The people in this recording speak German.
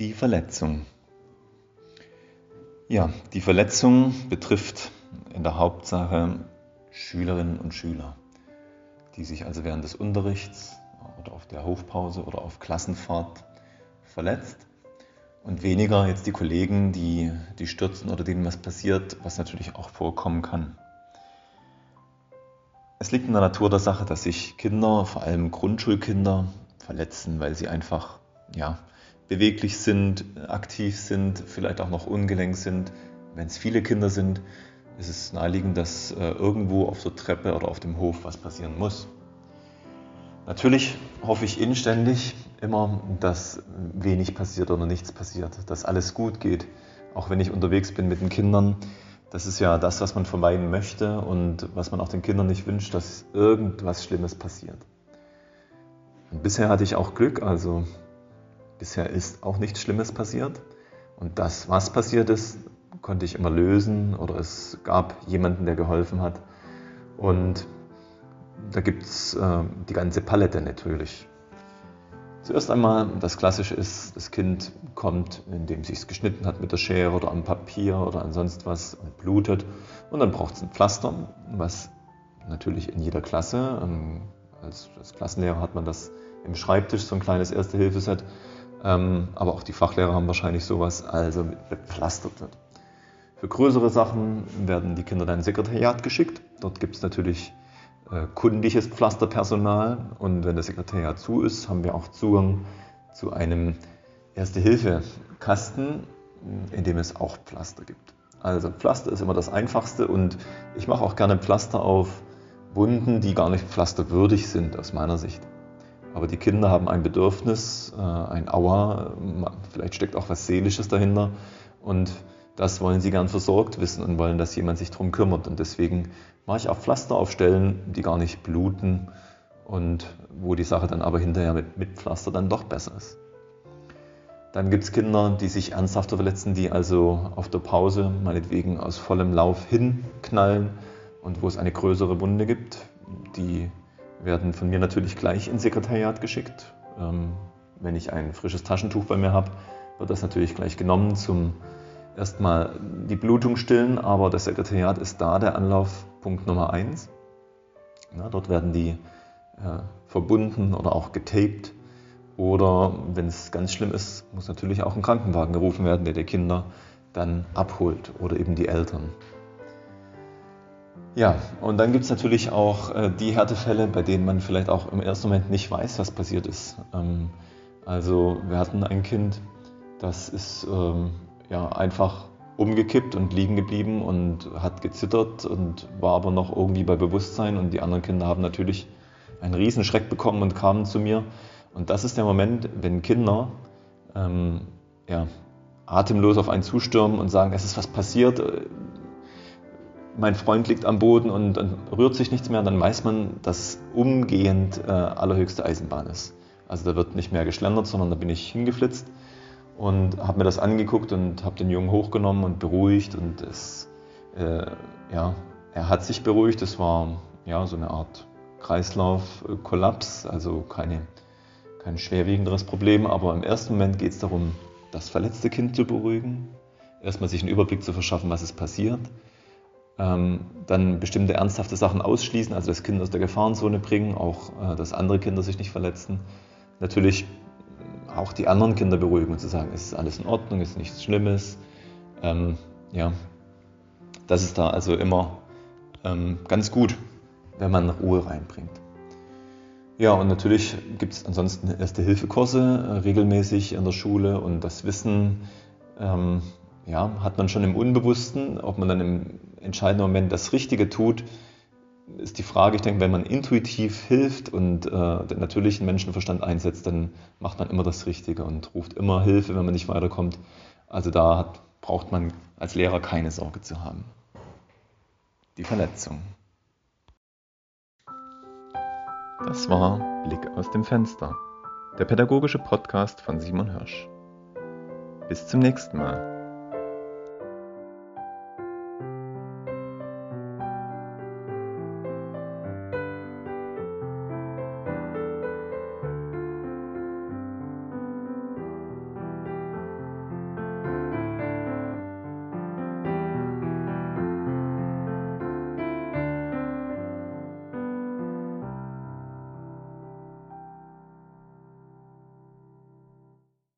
Die Verletzung. Ja, die Verletzung betrifft in der Hauptsache Schülerinnen und Schüler, die sich also während des Unterrichts oder auf der Hofpause oder auf Klassenfahrt verletzt und weniger jetzt die Kollegen, die, die stürzen oder denen was passiert, was natürlich auch vorkommen kann. Es liegt in der Natur der Sache, dass sich Kinder, vor allem Grundschulkinder, verletzen, weil sie einfach ja, beweglich sind, aktiv sind, vielleicht auch noch ungelenk sind. Wenn es viele Kinder sind, ist es naheliegend, dass äh, irgendwo auf der Treppe oder auf dem Hof was passieren muss. Natürlich hoffe ich inständig immer, dass wenig passiert oder nichts passiert, dass alles gut geht, auch wenn ich unterwegs bin mit den Kindern. Das ist ja das, was man vermeiden möchte und was man auch den Kindern nicht wünscht, dass irgendwas Schlimmes passiert. Und bisher hatte ich auch Glück, also Bisher ist auch nichts Schlimmes passiert. Und das, was passiert ist, konnte ich immer lösen oder es gab jemanden, der geholfen hat. Und da gibt es äh, die ganze Palette natürlich. Zuerst einmal, das Klassische ist, das Kind kommt, indem es sich geschnitten hat mit der Schere oder am Papier oder an sonst was und blutet. Und dann braucht es ein Pflaster, was natürlich in jeder Klasse, ähm, als, als Klassenlehrer hat man das im Schreibtisch, so ein kleines Erste-Hilfe-Set, ähm, aber auch die Fachlehrer haben wahrscheinlich sowas, also bepflastert wird. Für größere Sachen werden die Kinder dann ins Sekretariat geschickt. Dort gibt es natürlich äh, kundiges Pflasterpersonal und wenn das Sekretariat zu ist, haben wir auch Zugang zu einem Erste-Hilfe-Kasten, in dem es auch Pflaster gibt. Also Pflaster ist immer das Einfachste und ich mache auch gerne Pflaster auf Wunden, die gar nicht pflasterwürdig sind aus meiner Sicht. Aber die Kinder haben ein Bedürfnis, äh, ein Aua, vielleicht steckt auch was Seelisches dahinter und das wollen sie gern versorgt wissen und wollen, dass jemand sich darum kümmert. Und deswegen mache ich auch Pflaster auf Stellen, die gar nicht bluten und wo die Sache dann aber hinterher mit, mit Pflaster dann doch besser ist. Dann gibt es Kinder, die sich ernsthafter verletzen, die also auf der Pause meinetwegen aus vollem Lauf hinknallen und wo es eine größere Wunde gibt, die werden von mir natürlich gleich ins Sekretariat geschickt. Ähm, wenn ich ein frisches Taschentuch bei mir habe, wird das natürlich gleich genommen zum erstmal die Blutung stillen, aber das Sekretariat ist da der Anlaufpunkt Nummer eins. Ja, dort werden die äh, verbunden oder auch getaped. Oder wenn es ganz schlimm ist, muss natürlich auch ein Krankenwagen gerufen werden, der die Kinder dann abholt oder eben die Eltern. Ja, und dann gibt es natürlich auch äh, die Härtefälle, bei denen man vielleicht auch im ersten Moment nicht weiß, was passiert ist. Ähm, also wir hatten ein Kind, das ist ähm, ja, einfach umgekippt und liegen geblieben und hat gezittert und war aber noch irgendwie bei Bewusstsein und die anderen Kinder haben natürlich einen riesen Schreck bekommen und kamen zu mir. Und das ist der Moment, wenn Kinder ähm, ja, atemlos auf einen zustürmen und sagen, es ist was passiert, mein Freund liegt am Boden und, und, rührt sich nichts mehr, dann weiß man, dass umgehend äh, allerhöchste Eisenbahn ist. Also da wird nicht mehr geschlendert, sondern da bin ich hingeflitzt und habe mir das angeguckt und habe den Jungen hochgenommen und beruhigt und es, äh, ja, er hat sich beruhigt. Es war ja so eine Art Kreislaufkollaps, also keine, kein schwerwiegenderes Problem, aber im ersten Moment geht es darum, das verletzte Kind zu beruhigen, erstmal sich einen Überblick zu verschaffen, was ist passiert dann bestimmte ernsthafte Sachen ausschließen, also das Kind aus der Gefahrenzone bringen, auch äh, dass andere Kinder sich nicht verletzen. Natürlich auch die anderen Kinder beruhigen und zu sagen, es ist alles in Ordnung, es ist nichts Schlimmes. Ähm, ja, das ist da also immer ähm, ganz gut, wenn man Ruhe reinbringt. Ja, und natürlich gibt es ansonsten Erste-Hilfe-Kurse äh, regelmäßig in der Schule und das Wissen ähm, ja, hat man schon im Unbewussten, ob man dann im entscheidenden Moment das Richtige tut, ist die Frage, ich denke, wenn man intuitiv hilft und äh, den natürlichen Menschenverstand einsetzt, dann macht man immer das Richtige und ruft immer Hilfe, wenn man nicht weiterkommt. Also da hat, braucht man als Lehrer keine Sorge zu haben. Die Verletzung. Das war Blick aus dem Fenster, der pädagogische Podcast von Simon Hirsch. Bis zum nächsten Mal.